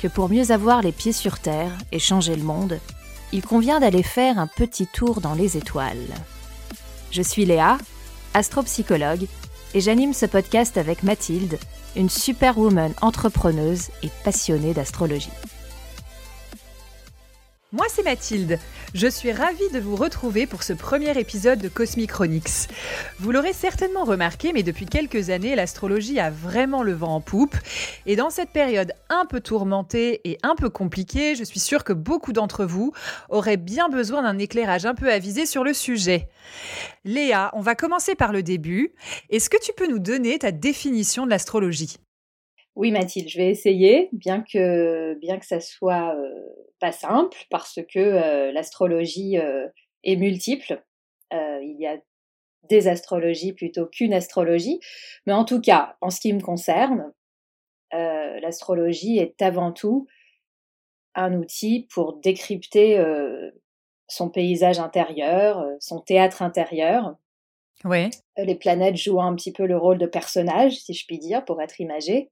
que pour mieux avoir les pieds sur Terre et changer le monde, il convient d'aller faire un petit tour dans les étoiles. Je suis Léa, astropsychologue, et j'anime ce podcast avec Mathilde, une superwoman entrepreneuse et passionnée d'astrologie. Moi, c'est Mathilde. Je suis ravie de vous retrouver pour ce premier épisode de Cosmic Chronix. Vous l'aurez certainement remarqué, mais depuis quelques années, l'astrologie a vraiment le vent en poupe. Et dans cette période un peu tourmentée et un peu compliquée, je suis sûre que beaucoup d'entre vous auraient bien besoin d'un éclairage un peu avisé sur le sujet. Léa, on va commencer par le début. Est-ce que tu peux nous donner ta définition de l'astrologie? Oui, Mathilde, je vais essayer, bien que, bien que ça soit euh, pas simple, parce que euh, l'astrologie euh, est multiple. il y a des astrologies plutôt qu'une astrologie. Mais en tout cas, en ce qui me concerne, l'astrologie est avant tout un outil pour décrypter son paysage intérieur, son théâtre intérieur, Ouais. Euh, les planètes jouent un petit peu le rôle de personnage, si je puis dire, pour être imagé.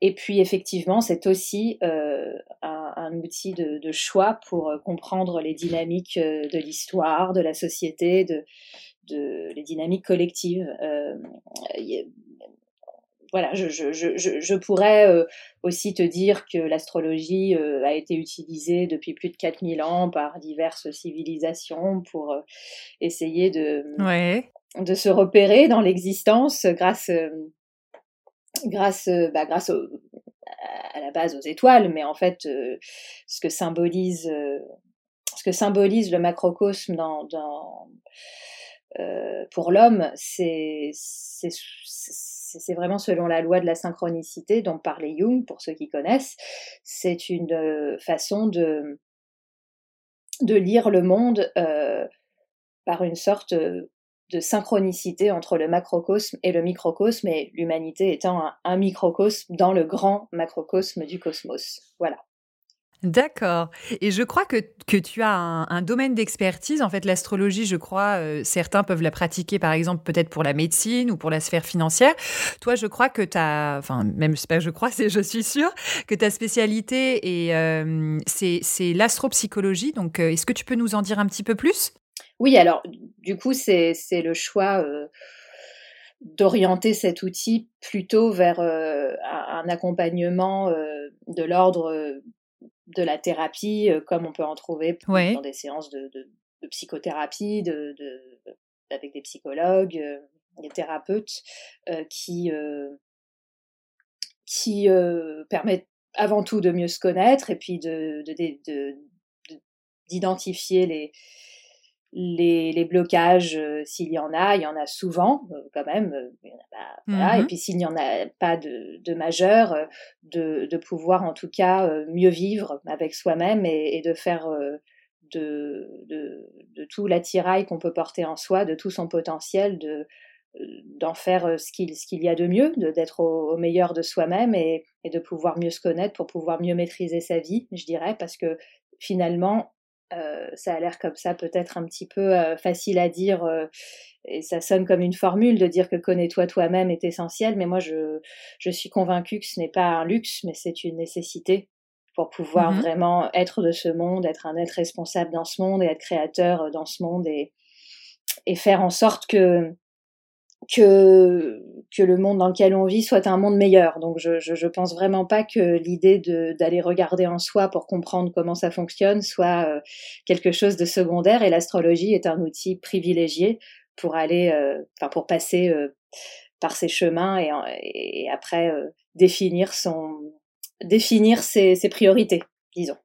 Et puis effectivement, c'est aussi euh, un, outil de, choix pour euh, comprendre les dynamiques de l'histoire, de la société, de les dynamiques collectives. Voilà, je, je, je, je pourrais aussi te dire que l'astrologie a été utilisée depuis plus de 4000 ans par diverses civilisations pour essayer de, ouais. de se repérer dans l'existence grâce, euh, grâce, euh, bah, grâce à la base aux étoiles, mais en fait, euh, ce que symbolise, ce que symbolise le macrocosme dans, dans pour l'homme, c'est vraiment selon la loi de la synchronicité dont parlait Jung, pour ceux qui connaissent. C'est une façon de, lire le monde par une sorte de synchronicité entre le macrocosme et le microcosme, et l'humanité étant un, microcosme dans le grand macrocosme du cosmos. Voilà. D'accord. Et je crois que, que tu as un, domaine d'expertise. En fait, l'astrologie, je crois, euh, certains peuvent la pratiquer, par exemple, peut-être pour la médecine ou pour la sphère financière. Toi, je crois que tu as, enfin, même pas je crois, c'est je suis sûre, que ta spécialité, et euh, c'est l'astropsychologie. Donc, euh, est-ce que tu peux nous en dire un petit peu plus? Oui, alors du coup, c'est le choix d'orienter cet outil plutôt vers un, accompagnement de l'ordre de la thérapie, comme on peut en trouver dans des séances de, psychothérapie, de, avec des psychologues, des thérapeutes, qui, qui permettent avant tout de mieux se connaître et puis d'identifier les les, blocages, euh, s'il y en a, il y en a souvent euh, quand même. Euh, Et mmh puis s'il n'y en a pas de, de majeur, de, de, pouvoir en tout cas mieux vivre avec soi-même et, et, de faire de, de, de, tout l'attirail qu'on peut porter en soi, de tout son potentiel, de d'en faire ce qu'il ce qu'il y a de mieux, d'être au, au, meilleur de soi-même et, et de pouvoir mieux se connaître pour pouvoir mieux maîtriser sa vie, je dirais, parce que finalement, euh, ça a l'air comme ça peut-être un petit peu euh, facile à dire euh, et ça sonne comme une formule de dire que connais-toi toi-même est essentiel, mais moi je, je suis convaincue que ce n'est pas un luxe, mais c'est une nécessité pour pouvoir mmh vraiment être de ce monde, être un être responsable dans ce monde et être créateur dans ce monde et, et faire en sorte que que, que le monde dans lequel on vit soit un monde meilleur. Donc je, je, je pense vraiment pas que l'idée d'aller regarder en soi pour comprendre comment ça fonctionne soit euh, quelque chose de secondaire et l'astrologie est un outil privilégié pour aller, euh, enfin pour passer euh, par ces chemins et, et après définir son définir ses, ses priorités, disons.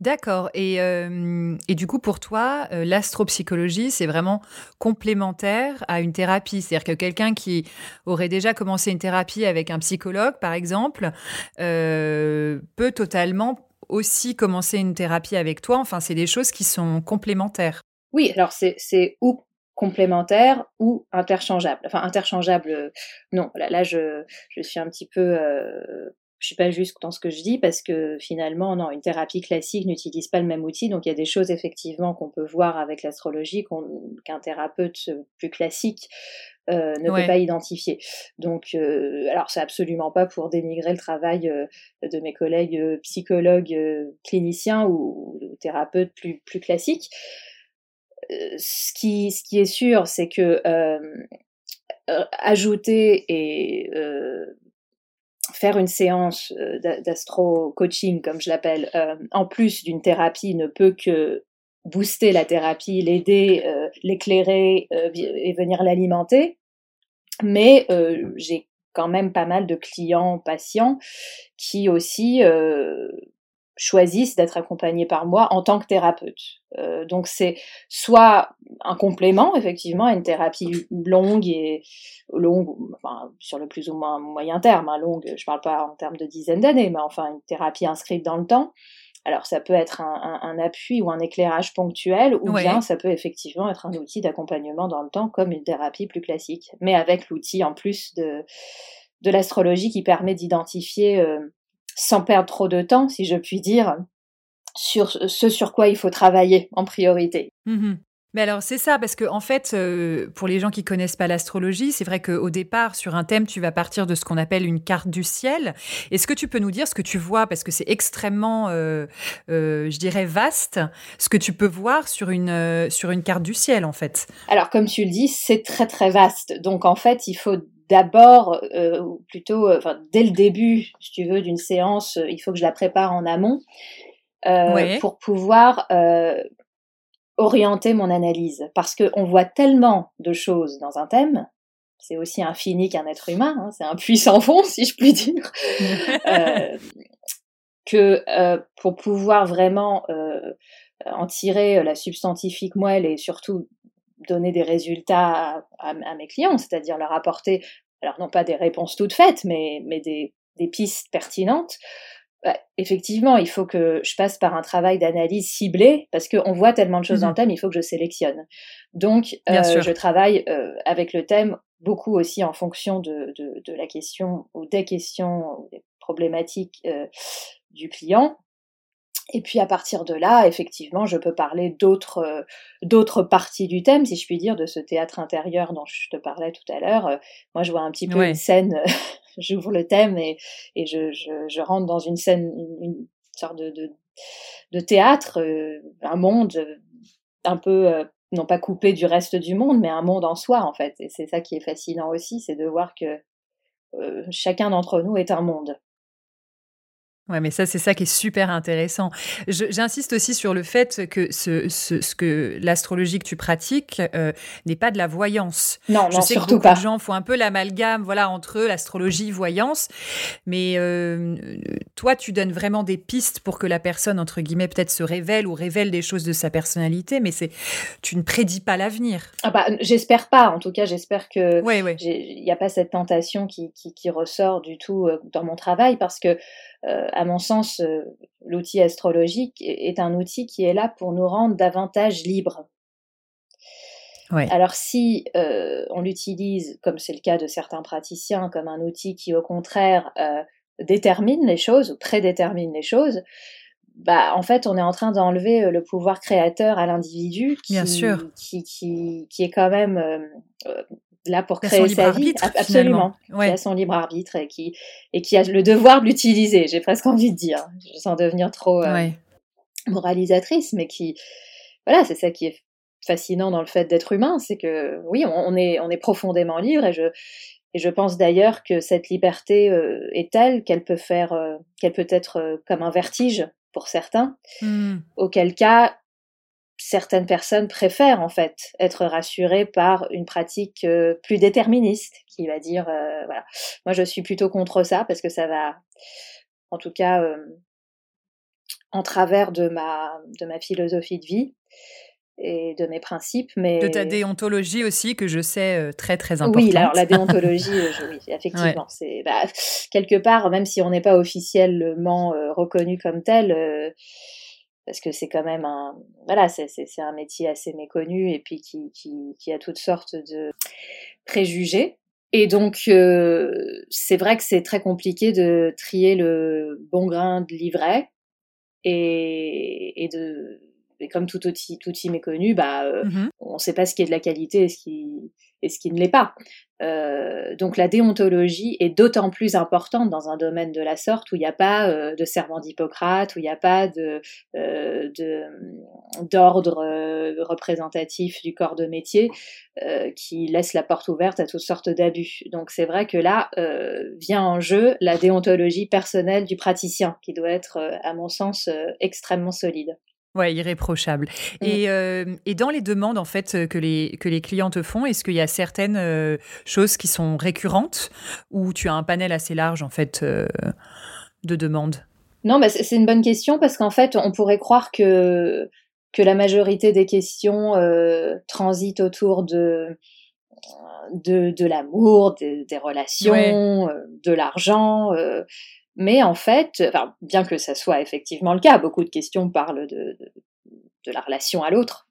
D'accord. Et, et, du coup, pour toi, l'astropsychologie, c'est vraiment complémentaire à une thérapie. C'est-à-dire que quelqu'un qui aurait déjà commencé une thérapie avec un psychologue, par exemple, peut totalement aussi commencer une thérapie avec toi. Enfin, c'est des choses qui sont complémentaires. Oui, alors c'est ou complémentaire ou interchangeable. Enfin, interchangeable, non. Là, là je, je suis un petit peu je suis pas juste dans ce que je dis parce que finalement, non, une thérapie classique n'utilise pas le même outil. Donc il y a des choses effectivement qu'on peut voir avec l'astrologie qu'un thérapeute plus classique euh, ne peut pas identifier. Donc, euh, alors c'est absolument pas pour dénigrer le travail euh, de mes collègues psychologues, cliniciens ou, ou, thérapeutes plus plus classiques. ce qui ce qui est sûr, c'est que ajouter et faire une séance euh, d'astro-coaching, comme je l'appelle, euh, en plus d'une thérapie, ne peut que booster la thérapie, l'aider, euh, l'éclairer et venir l'alimenter. Mais j'ai quand même pas mal de clients, patients qui aussi choisissent d'être accompagnés par moi en tant que thérapeute. Euh, donc c'est soit un complément effectivement à une thérapie longue et longue, enfin sur le plus ou moins moyen terme, hein, longue, je parle pas en termes de dizaines d'années, mais enfin une thérapie inscrite dans le temps. Alors ça peut être un, un, un appui ou un éclairage ponctuel, ou bien ça peut effectivement être un outil d'accompagnement dans le temps comme une thérapie plus classique, mais avec l'outil en plus de de l'astrologie qui permet d'identifier euh, sans perdre trop de temps, si je puis dire, sur ce sur quoi il faut travailler en priorité. Mmh Mais alors c'est ça, parce que en fait, euh, pour les gens qui connaissent pas l'astrologie, c'est vrai qu'au départ, sur un thème, tu vas partir de ce qu'on appelle une carte du ciel. Est-ce que tu peux nous dire ce que tu vois, parce que c'est extrêmement, euh, euh, je dirais, vaste, ce que tu peux voir sur une, sur une carte du ciel, en fait Alors comme tu le dis, c'est très très vaste. Donc en fait, il faut d'abord, euh, ou plutôt, euh, enfin, dès le début, si tu veux, d'une séance, euh, il faut que je la prépare en amont pour pouvoir orienter mon analyse. Parce qu'on voit tellement de choses dans un thème, c'est aussi infini qu'un être humain, hein, c'est un puissant fond, si je puis dire, que pour pouvoir vraiment en tirer la substantifique moelle et surtout donner des résultats à, à, mes clients, c'est-à-dire leur apporter, alors non pas des réponses toutes faites, mais, mais des, des pistes pertinentes. Bah, effectivement, il faut que je passe par un travail d'analyse ciblé parce qu'on voit tellement de choses mmh dans le thème, il faut que je sélectionne. Donc, euh, je travaille euh, avec le thème beaucoup aussi en fonction de, de, de, la question ou des questions ou des problématiques euh, du client. Et puis à partir de là, effectivement, je peux parler d'autres euh, d'autres parties du thème, si je puis dire, de ce théâtre intérieur dont je te parlais tout à l'heure. Euh, moi, je vois un petit peu une scène, j'ouvre le thème et, et je, je, je, rentre dans une scène, une, sorte de, de, de théâtre, euh, un monde un peu non pas coupé du reste du monde, mais un monde en soi en fait. Et c'est ça qui est fascinant aussi, c'est de voir que chacun d'entre nous est un monde. Ouais, mais ça, c'est ça qui est super intéressant. J'insiste aussi sur le fait que ce, ce, ce que l'astrologie que tu pratiques euh, n'est pas de la voyance. Non, Je non, sais surtout que beaucoup pas. de gens font un peu l'amalgame, voilà, entre l'astrologie, voyance. Mais euh, toi, tu donnes vraiment des pistes pour que la personne, entre guillemets, peut-être se révèle ou révèle des choses de sa personnalité, mais c'est, tu ne prédis pas l'avenir. Ah bah, j'espère pas. En tout cas, j'espère que ouais. il n'y a pas cette tentation qui, qui, qui ressort du tout euh, dans mon travail parce que à mon sens, euh, l'outil astrologique est un outil qui est là pour nous rendre davantage libres. Ouais. Alors si euh, on l'utilise, comme c'est le cas de certains praticiens, comme un outil qui au contraire euh, détermine les choses ou prédétermine les choses, bah en fait on est en train d'enlever euh, le pouvoir créateur à l'individu qui, qui, qui, qui, est quand même euh, là pour créer sa vie, arbitre, absolument, ouais. qui a son libre arbitre et qui et qui a le devoir de l'utiliser. J'ai presque envie de dire, sans devenir trop euh, ouais. moralisatrice, mais qui, voilà, c'est ça qui est fascinant dans le fait d'être humain, c'est que oui, on, est on est profondément libre et je et je pense d'ailleurs que cette liberté euh, est telle qu'elle peut faire euh, qu'elle peut être comme un vertige pour certains, mm. auquel cas certaines personnes préfèrent en fait être rassurées par une pratique euh, plus déterministe qui va dire euh, voilà moi je suis plutôt contre ça parce que ça va en tout cas euh, en travers de ma, de ma philosophie de vie et de mes principes. Mais... De ta déontologie aussi, que je sais très très importante. Oui, alors la déontologie, oui, effectivement. C'est bah, quelque part, même si on n'est pas officiellement reconnu comme tel, parce que c'est quand même un voilà c'est un métier assez méconnu et puis qui, qui, a toutes sortes de préjugés. Et donc c'est vrai que c'est très compliqué de trier le bon grain de livret et, et de et comme tout outil, tout outil méconnu, bah, mmh on ne sait pas ce qui est de la qualité et ce qui, et ce qui ne l'est pas. Euh, donc la déontologie est d'autant plus importante dans un domaine de la sorte où il n'y a pas euh, de serment d'Hippocrate, où il n'y a pas de, euh, d'ordre représentatif du corps de métier qui laisse la porte ouverte à toutes sortes d'abus. Donc c'est vrai que là vient en jeu la déontologie personnelle du praticien qui doit être, à mon sens, extrêmement solide. Ouais, irréprochable. Mmh. Et, euh, et, dans les demandes en fait que les que les clients te font, est-ce qu'il y a certaines euh, choses qui sont récurrentes ou tu as un panel assez large en fait euh, de demandes? Non, bah, c'est une bonne question parce qu'en fait, on pourrait croire que que la majorité des questions transitent autour de de, de l'amour, des, relations, de l'argent. Mais en fait, enfin, bien que ça soit effectivement le cas, beaucoup de questions parlent de, de, la relation à l'autre,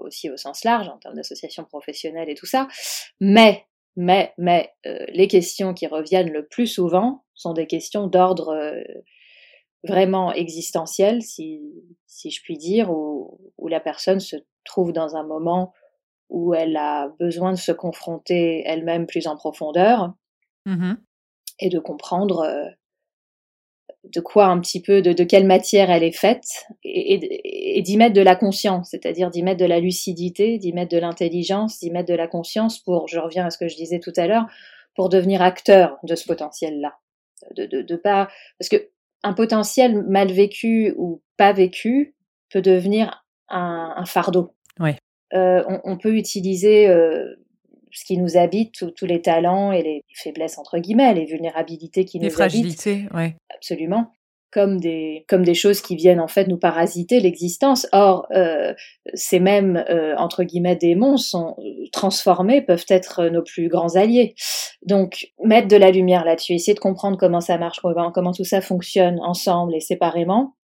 aussi au sens large, en termes d'association professionnelle et tout ça. Mais, mais, mais, euh, les questions qui reviennent le plus souvent sont des questions d'ordre euh, vraiment existentiel, si, si je puis dire, où, où la personne se trouve dans un moment où elle a besoin de se confronter elle-même plus en profondeur mmh et de comprendre euh, de quoi un petit peu, de, de quelle matière elle est faite, et, d'y mettre de la conscience, c'est-à-dire d'y mettre de la lucidité, d'y mettre de l'intelligence, d'y mettre de la conscience pour, je reviens à ce que je disais tout à l'heure, pour devenir acteur de ce potentiel-là. De, de, de pas, parce que un potentiel mal vécu ou pas vécu peut devenir un, un fardeau. Euh, on, on, peut utiliser euh, ce qui nous habite, tous les talents et les faiblesses entre guillemets, les vulnérabilités qui les nous fragilités, ouais. Absolument. Comme des, comme des choses qui viennent en fait nous parasiter l'existence. Or, euh, ces mêmes euh, entre guillemets démons sont euh, transformés, peuvent être nos plus grands alliés. Donc, mettre de la lumière là-dessus, essayer de comprendre comment ça marche, comment tout ça fonctionne ensemble et séparément,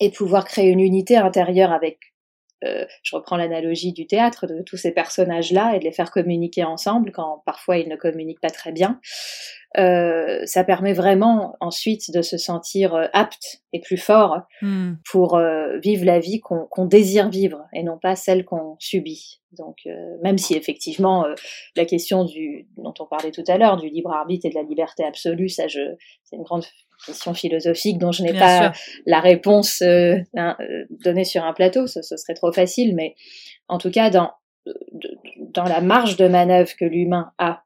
et pouvoir créer une unité intérieure avec euh, je reprends l'analogie du théâtre, de tous ces personnages-là et de les faire communiquer ensemble quand parfois ils ne communiquent pas très bien. Euh, ça permet vraiment ensuite de se sentir euh, apte et plus fort hmm. pour vivre la vie qu'on désire vivre et non pas celle qu'on subit. Donc, même si effectivement la question du dont on parlait tout à l'heure, du libre arbitre et de la liberté absolue, ça, c'est une grande question philosophique dont je n'ai pas la réponse euh, hein, euh, donnée sur un plateau, ce, serait trop facile, mais en tout cas, dans, dans la marge de manœuvre que l'humain a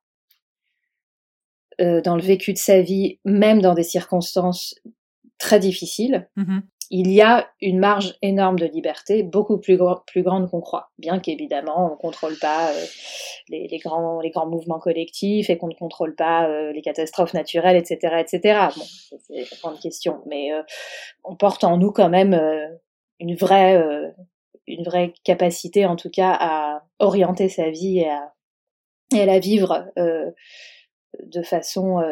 euh, dans le vécu de sa vie, même dans des circonstances très difficiles, mmh il y a une marge énorme de liberté, beaucoup plus, grande qu'on croit. Bien qu'évidemment, on ne contrôle pas euh, les, grands, mouvements collectifs et qu'on ne contrôle pas euh, les catastrophes naturelles, etc. etc. Bon, c'est une grande question. Mais euh, on porte en nous quand même une, vraie, une vraie capacité, en tout cas, à orienter sa vie et à, la vivre de façon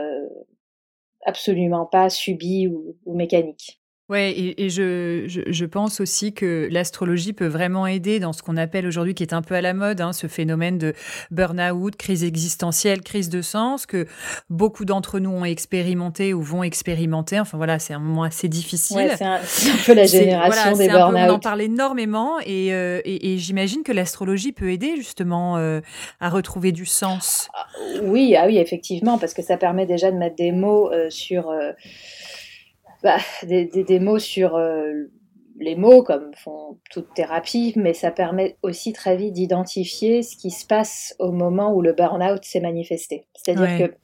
absolument pas subie ou mécanique. Ouais, et, et je, je, je, pense aussi que l'astrologie peut vraiment aider dans ce qu'on appelle aujourd'hui, qui est un peu à la mode, hein, ce phénomène de burn-out, crise existentielle, crise de sens, que beaucoup d'entre nous ont expérimenté ou vont expérimenter. Enfin voilà, c'est un moment assez difficile. Ouais, c'est un, un, peu la génération des burn-out. On en parle énormément et, euh, et, et j'imagine que l'astrologie peut aider justement euh, à retrouver du sens. Ah, oui, ah oui, effectivement, parce que ça permet déjà de mettre des mots euh, sur bah, des, des, mots sur euh, les mots, comme font toute thérapie, mais ça permet aussi très vite d'identifier ce qui se passe au moment où le burn-out s'est manifesté. C'est-à-dire que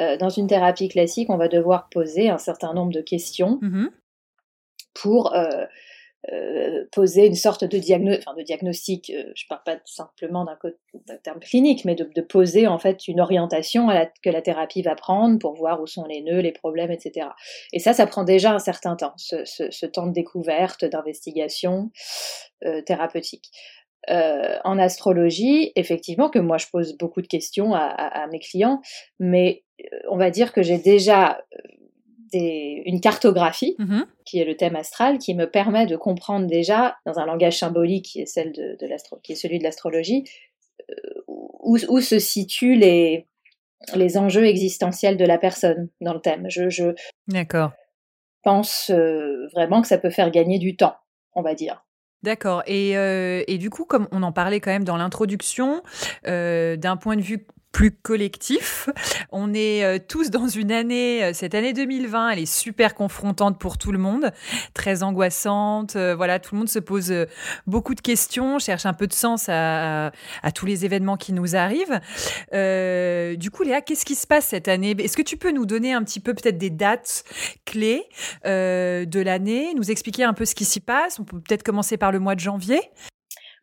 euh, dans une thérapie classique, on va devoir poser un certain nombre de questions mmh pour euh, poser une sorte de, enfin, de diagnostic, je ne parle pas simplement d'un terme clinique, mais de, poser en fait une orientation à la, que la thérapie va prendre pour voir où sont les nœuds, les problèmes, etc. Et ça, ça prend déjà un certain temps, ce, ce, ce temps de découverte, d'investigation thérapeutique. Euh, en astrologie, effectivement, que moi je pose beaucoup de questions à, mes clients, mais euh, on va dire que j'ai déjà euh, des, une cartographie, mmh qui est le thème astral, qui me permet de comprendre déjà, dans un langage symbolique qui est, celle de, qui est celui de l'astrologie, où, où, se situent les, les enjeux existentiels de la personne dans le thème. Je, je pense vraiment que ça peut faire gagner du temps, on va dire. D'accord. Et, euh, et, du coup, comme on en parlait quand même dans l'introduction, euh, d'un point de vue plus collectif. On est euh, tous dans une année, euh, cette année 2020, elle est super confrontante pour tout le monde, très angoissante. Euh, voilà, tout le monde se pose beaucoup de questions, cherche un peu de sens à, à, tous les événements qui nous arrivent. du coup, Léa, qu'est-ce qui se passe cette année? Est-ce que tu peux nous donner un petit peu peut-être des dates clés de l'année, nous expliquer un peu ce qui s'y passe? On peut peut-être commencer par le mois de janvier.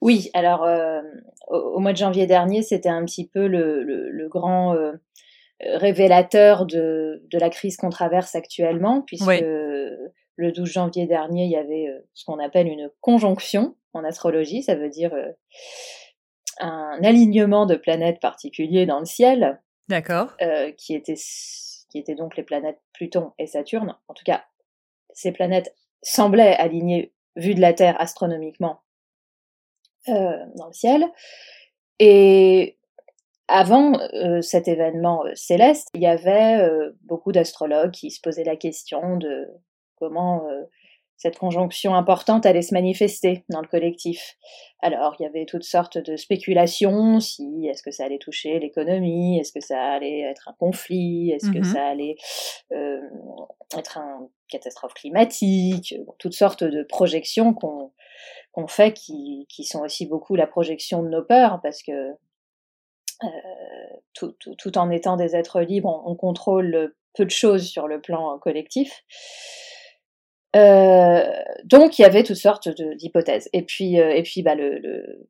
Oui, alors euh, au, mois de janvier dernier, c'était un petit peu le, le, grand euh, révélateur de, de, la crise qu'on traverse actuellement, puisque le 12 janvier dernier, il y avait euh, ce qu'on appelle une conjonction en astrologie, ça veut dire un alignement de planètes particuliers dans le ciel. D'accord. qui, était, qui étaient donc les planètes Pluton et Saturne. En tout cas, ces planètes semblaient alignées, vues de la Terre astronomiquement, euh, dans le ciel. Et avant euh, cet événement euh, céleste, il y avait beaucoup d'astrologues qui se posaient la question de comment cette conjonction importante allait se manifester dans le collectif. Alors, il y avait toutes sortes de spéculations, si est-ce que ça allait toucher l'économie, est-ce que ça allait être un conflit, est-ce que mmh ça allait euh, être une catastrophe climatique, toutes sortes de projections qu'on qu'on fait qui, qui, sont aussi beaucoup la projection de nos peurs, parce que euh, tout, tout, tout, en étant des êtres libres, on, contrôle peu de choses sur le plan collectif. Euh, donc il y avait toutes sortes d'hypothèses. Et puis, euh, et puis bah, le,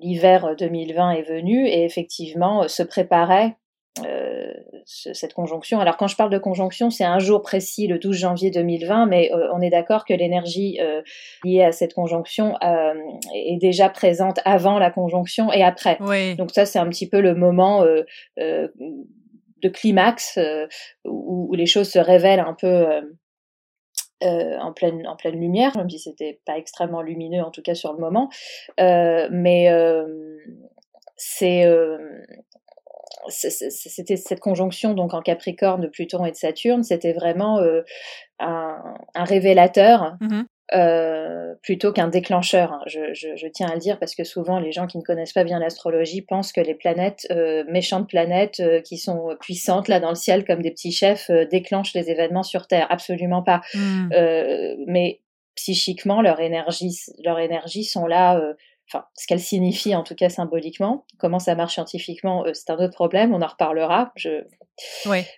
l'hiver 2020 est venu et effectivement se préparait euh, cette conjonction. Alors quand je parle de conjonction, c'est un jour précis, le 12 janvier 2020, mais euh, on est d'accord que l'énergie euh, liée à cette conjonction est déjà présente avant la conjonction et après. Donc ça, c'est un petit peu le moment de climax où, où, les choses se révèlent un peu. en pleine en pleine lumière, même si c'était pas extrêmement lumineux en tout cas sur le moment, mais c'est c'était cette conjonction donc en Capricorne de Pluton et de Saturne, c'était vraiment euh, un, révélateur mmh euh, plutôt qu'un déclencheur. Hein. Je, tiens à le dire parce que souvent les gens qui ne connaissent pas bien l'astrologie pensent que les planètes, euh, méchantes planètes qui sont puissantes là dans le ciel comme des petits chefs, déclenchent les événements sur Terre. Absolument pas. Mmh. mais psychiquement, leur énergie, leur énergie sont là enfin, ce qu'elle signifie en tout cas symboliquement. Comment ça marche scientifiquement, euh, c'est un autre problème, on en reparlera. Je...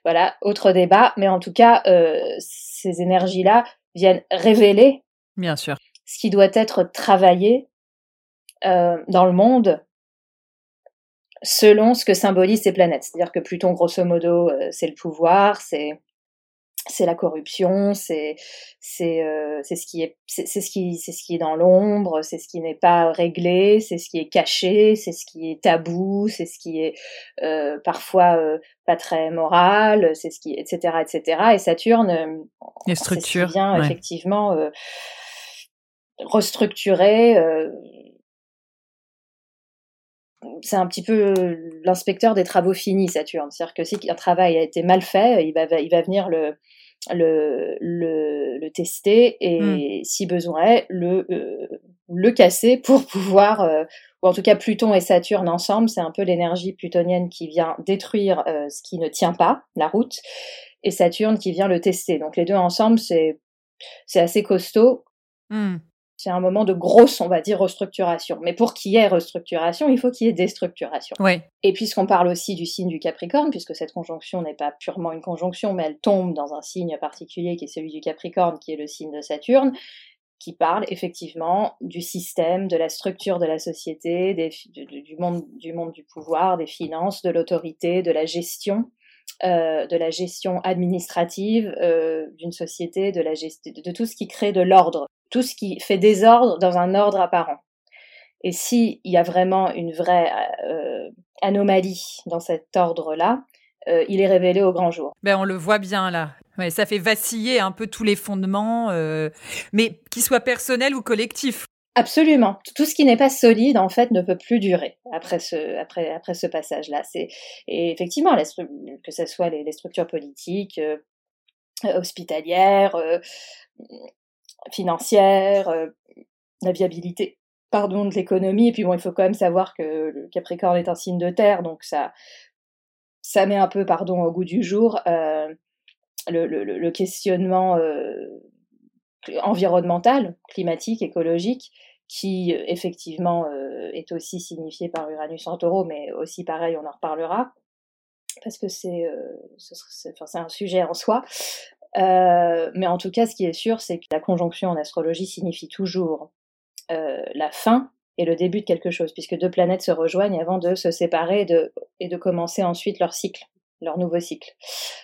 Voilà, autre débat, mais en tout cas, euh, ces énergies-là viennent révéler Bien sûr. ce qui doit être travaillé euh, dans le monde selon ce que symbolisent ces planètes. C'est-à-dire que Pluton, grosso modo, c'est le pouvoir, c'est c'est la corruption, c'est c'est euh, c'est ce qui est c'est ce qui c'est ce qui est dans l'ombre, c'est ce qui n'est pas réglé, c'est ce qui est caché, c'est ce qui est tabou, c'est ce qui est euh, parfois euh, pas très moral, c'est ce qui etc etc et Saturne euh, les structures vient effectivement restructurer c'est un petit peu l'inspecteur des travaux finis, Saturne. C'est-à-dire que si un travail a été mal fait, il va, il va venir le, le, le, le tester et hmm. si besoin est, le, euh, le casser pour pouvoir, euh, ou en tout cas Pluton et Saturne ensemble, c'est un peu l'énergie plutonienne qui vient détruire euh, ce qui ne tient pas, la route, et Saturne qui vient le tester. Donc les deux ensemble, c'est c'est assez costaud. Hmm c'est un moment de grosse, on va dire, restructuration. Mais pour qu'il y ait restructuration, il faut qu'il y ait déstructuration. Et puisqu'on parle aussi du signe du Capricorne, puisque cette conjonction n'est pas purement une conjonction, mais elle tombe dans un signe particulier qui est celui du Capricorne, qui est le signe de Saturne, qui parle effectivement du système, de la structure de la société, des, du, monde, du monde du pouvoir, des finances, de l'autorité, de la gestion, euh, de la gestion administrative euh, d'une société, de, la de tout ce qui crée de l'ordre, tout ce qui fait désordre dans un ordre apparent. Et s'il y a vraiment une vraie euh, anomalie dans cet ordre-là, euh, il est révélé au grand jour. Ben, on le voit bien là. Ouais, ça fait vaciller un peu tous les fondements, euh, mais qu'ils soient personnels ou collectifs. Absolument. Tout ce qui n'est pas solide, en fait, ne peut plus durer après ce, après, après ce passage-là. C'est, et effectivement, que ce soit les, structures politiques, hospitalières, financières, la viabilité pardon, de l'économie. Et puis bon, il faut quand même savoir que le Capricorne est un signe de terre, donc ça, ça met un peu, pardon, au goût du jour euh, le, questionnement euh, environnemental, climatique, écologique, qui effectivement euh, est aussi signifié par Uranus en taureau, mais aussi pareil, on en reparlera, parce que c'est un sujet en soi. Mais en tout cas, ce qui est sûr, c'est que la conjonction en astrologie signifie toujours la fin et le début de quelque chose, puisque deux planètes se rejoignent avant de se séparer et de, et de commencer ensuite leur cycle, leur nouveau cycle.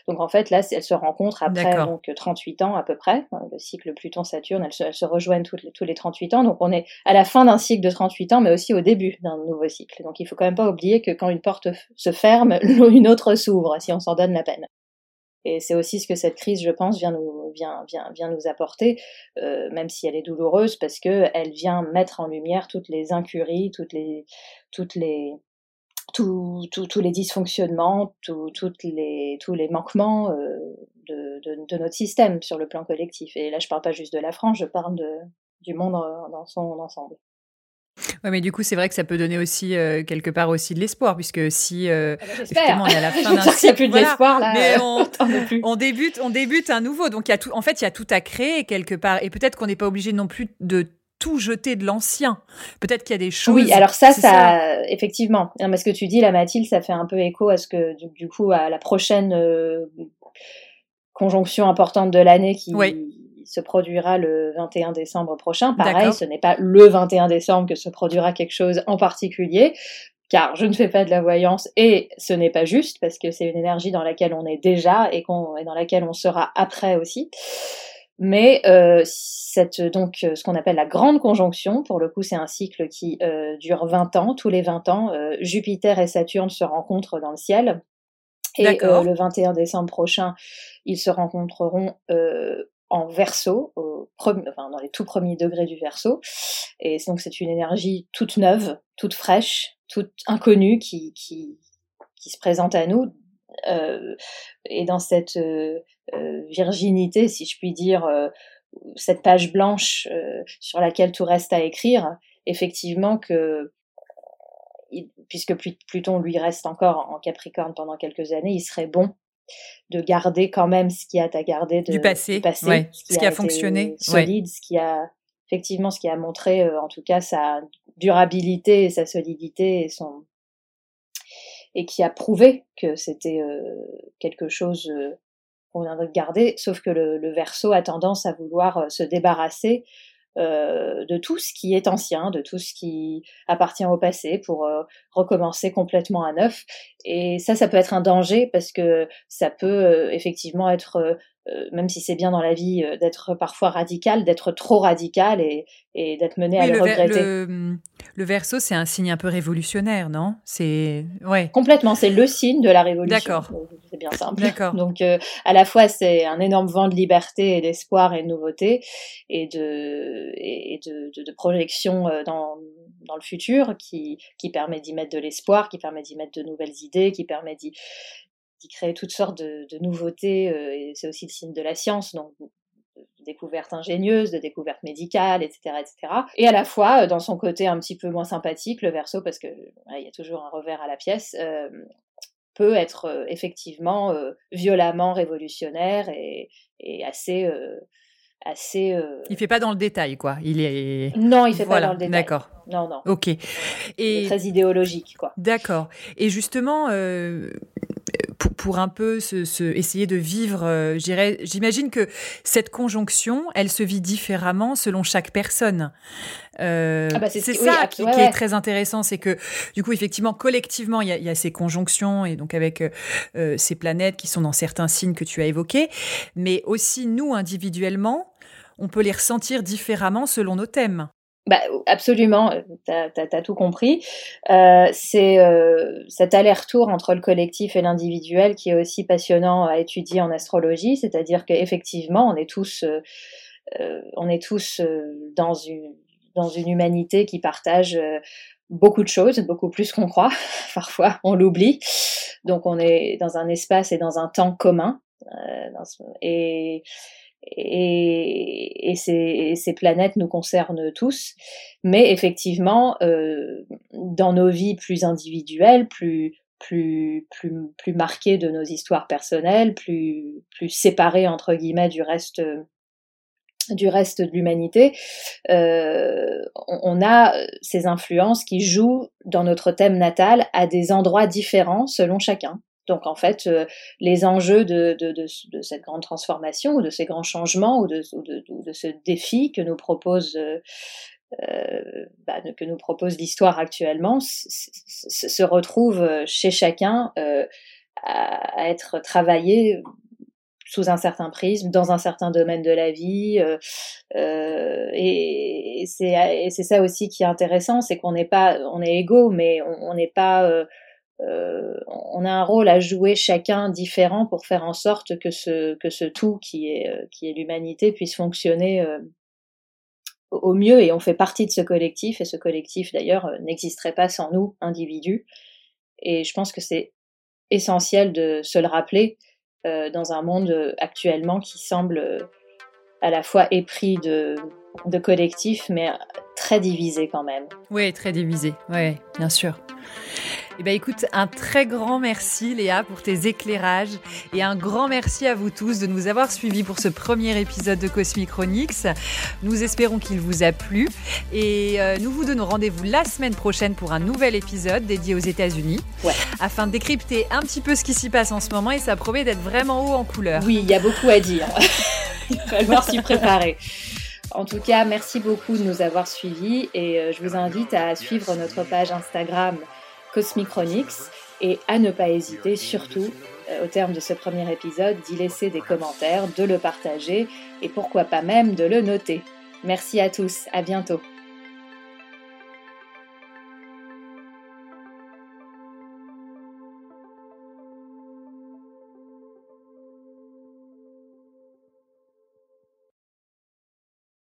Donc en fait, là, elles se rencontrent après donc 38 ans à peu près, hein, le cycle Pluton-Saturne, elles se, rejoignent toutes les, tous les 38 ans, donc on est à la fin d'un cycle de 38 ans, mais aussi au début d'un nouveau cycle. Donc il faut quand même pas oublier que quand une porte se ferme, une autre s'ouvre, si on s'en donne la peine. Et c'est aussi ce que cette crise, je pense, vient nous, vient, vient, vient nous apporter, euh, même si elle est douloureuse, parce que elle vient mettre en lumière toutes les incuries, toutes les, toutes les, tous les dysfonctionnements, toutes les, tous les manquements euh, de, de, de, notre système sur le plan collectif. Et là, je parle pas juste de la France, je parle de, du monde dans son ensemble. Ouais, mais du coup, c'est vrai que ça peut donner aussi euh, quelque part aussi de l'espoir, puisque si euh, ah bah, on est à la fin d'un cycle, plus d'espoir là. Mais on, débute, on débute un nouveau. Donc il y a tout, en fait, il y a tout à créer quelque part, et peut-être qu'on n'est pas obligé non plus de tout jeter de l'ancien. Peut-être qu'il y a des choses. Oui, alors ça, ça, effectivement. mais ce que tu dis, la Mathilde, ça fait un peu écho à ce que, du, coup, à la prochaine euh, conjonction importante de l'année qui, se produira le 21 décembre prochain. Pareil, ce n'est pas le 21 décembre que se produira quelque chose en particulier, car je ne fais pas de la voyance et ce n'est pas juste parce que c'est une énergie dans laquelle on est déjà et, qu'on, dans laquelle on sera après aussi. Mais euh, cette, donc ce qu'on appelle la grande conjonction, pour le coup c'est un cycle qui euh, dure 20 ans, tous les 20 ans, euh, Jupiter et Saturne se rencontrent dans le ciel. Et le 21 décembre prochain, ils se rencontreront en verso, dans les tout premiers degrés du verso. Et donc c'est une énergie toute neuve, toute fraîche, toute inconnue qui, se présente à nous. Euh, et dans cette euh, euh, virginité, si je puis dire, cette page blanche sur laquelle tout reste à écrire, effectivement que puisque Pluton lui reste encore en Capricorne pendant quelques années, il serait bon de garder quand même ce qui a à garder du passé, ce, qui, a, fonctionné, solide, ce qui a effectivement ce qui a montré euh, en tout cas sa durabilité et sa solidité et son et qui a prouvé que c'était euh, quelque chose euh, qu'on viendrait de garder, sauf que le, le verso a tendance à vouloir se débarrasser euh, de tout ce qui est ancien, de tout ce qui appartient au passé pour euh, recommencer complètement à neuf. Et ça, ça peut être un danger parce que ça peut euh, effectivement être même si c'est bien dans la vie euh, d'être parfois radical, d'être trop radical et, et d'être mené à le, regretter. Le, le verso, c'est un signe un peu révolutionnaire, non? C'est ouais. Complètement, c'est le signe de la révolution. D'accord. C'est bien simple. D'accord. Donc euh, à la fois c'est un énorme vent de liberté et d'espoir et de nouveauté et de et de, de, de projection dans dans le futur qui qui permet d'y mettre de l'espoir, qui permet d'y mettre de nouvelles idées, qui permet d'y qui crée toutes sortes de, nouveautés, euh, et c'est aussi le signe de la science, donc de découvertes ingénieuses, de découvertes médicales, etc., etc. Et à la fois, euh, dans son côté un petit peu moins sympathique, le verso, parce que il y a toujours un revers à la pièce, euh, peut être effectivement violemment révolutionnaire et, assez assez. Il fait pas dans le détail, quoi. Il est. Non, il fait pas dans le détail. D'accord. Non, non. Ok. Et il est très idéologique, quoi. D'accord. Et justement, pour un peu se, essayer de vivre. J'imagine que cette conjonction, elle se vit différemment selon chaque personne. Ah bah, c'est ça qui, est très intéressant, c'est que du coup, effectivement, collectivement, il y, a, ces conjonctions et donc avec ces planètes qui sont dans certains signes que tu as évoqués, mais aussi nous individuellement, on peut les ressentir différemment selon nos thèmes. Bah, absolument, tu as, tout compris. Euh, c'est euh, cet aller-retour entre le collectif et l'individuel qui est aussi passionnant à étudier en astrologie, c'est-à-dire qu'effectivement, on est tous, euh, on est tous dans, une, dans une humanité qui partage beaucoup de choses, beaucoup plus qu'on croit. Parfois, on l'oublie. Donc, on est dans un espace et dans un temps commun. et et, et, ces, ces, planètes nous concernent tous. Mais effectivement, euh, dans nos vies plus individuelles, plus plus plus plus marquées de nos histoires personnelles, plus plus séparées entre guillemets du reste du reste de l'humanité, euh, on, on, a ces influences qui jouent dans notre thème natal à des endroits différents selon chacun. Donc en fait, euh, les enjeux de, cette grande transformation ou de ces grands changements ou de, ce défi que nous propose euh, euh, bah, propose l'histoire actuellement se retrouve chez chacun à, être travaillé sous un certain prisme, dans un certain domaine de la vie. et, c'est ça aussi qui est intéressant, c'est qu'on n'est pas, on est égaux, mais on n'est pas euh, on a un rôle à jouer chacun différent pour faire en sorte que ce, que ce tout qui est, euh, qui est l'humanité puisse fonctionner euh, au mieux et on fait partie de ce collectif et ce collectif d'ailleurs n'existerait pas sans nous, individus. Et je pense que c'est essentiel de se le rappeler dans un monde actuellement qui semble à la fois épris de, de collectifs mais très divisé quand même. Oui, très divisé, oui, bien sûr. Eh bien, écoute, un très grand merci Léa pour tes éclairages et un grand merci à vous tous de nous avoir suivis pour ce premier épisode de Cosmic Chronics. Nous espérons qu'il vous a plu et euh, nous vous donnons rendez-vous la semaine prochaine pour un nouvel épisode dédié aux États-Unis afin de décrypter un petit peu ce qui s'y passe en ce moment et ça promet d'être vraiment haut en couleur. Oui, il y a beaucoup à dire. il va falloir s'y préparer. En tout cas, merci beaucoup de nous avoir suivis et euh, je vous invite à suivre notre page Instagram Cosmicronix et à ne pas hésiter surtout euh, au terme de ce premier épisode d'y laisser des commentaires, de le partager et pourquoi pas même de le noter. Merci à tous, à bientôt.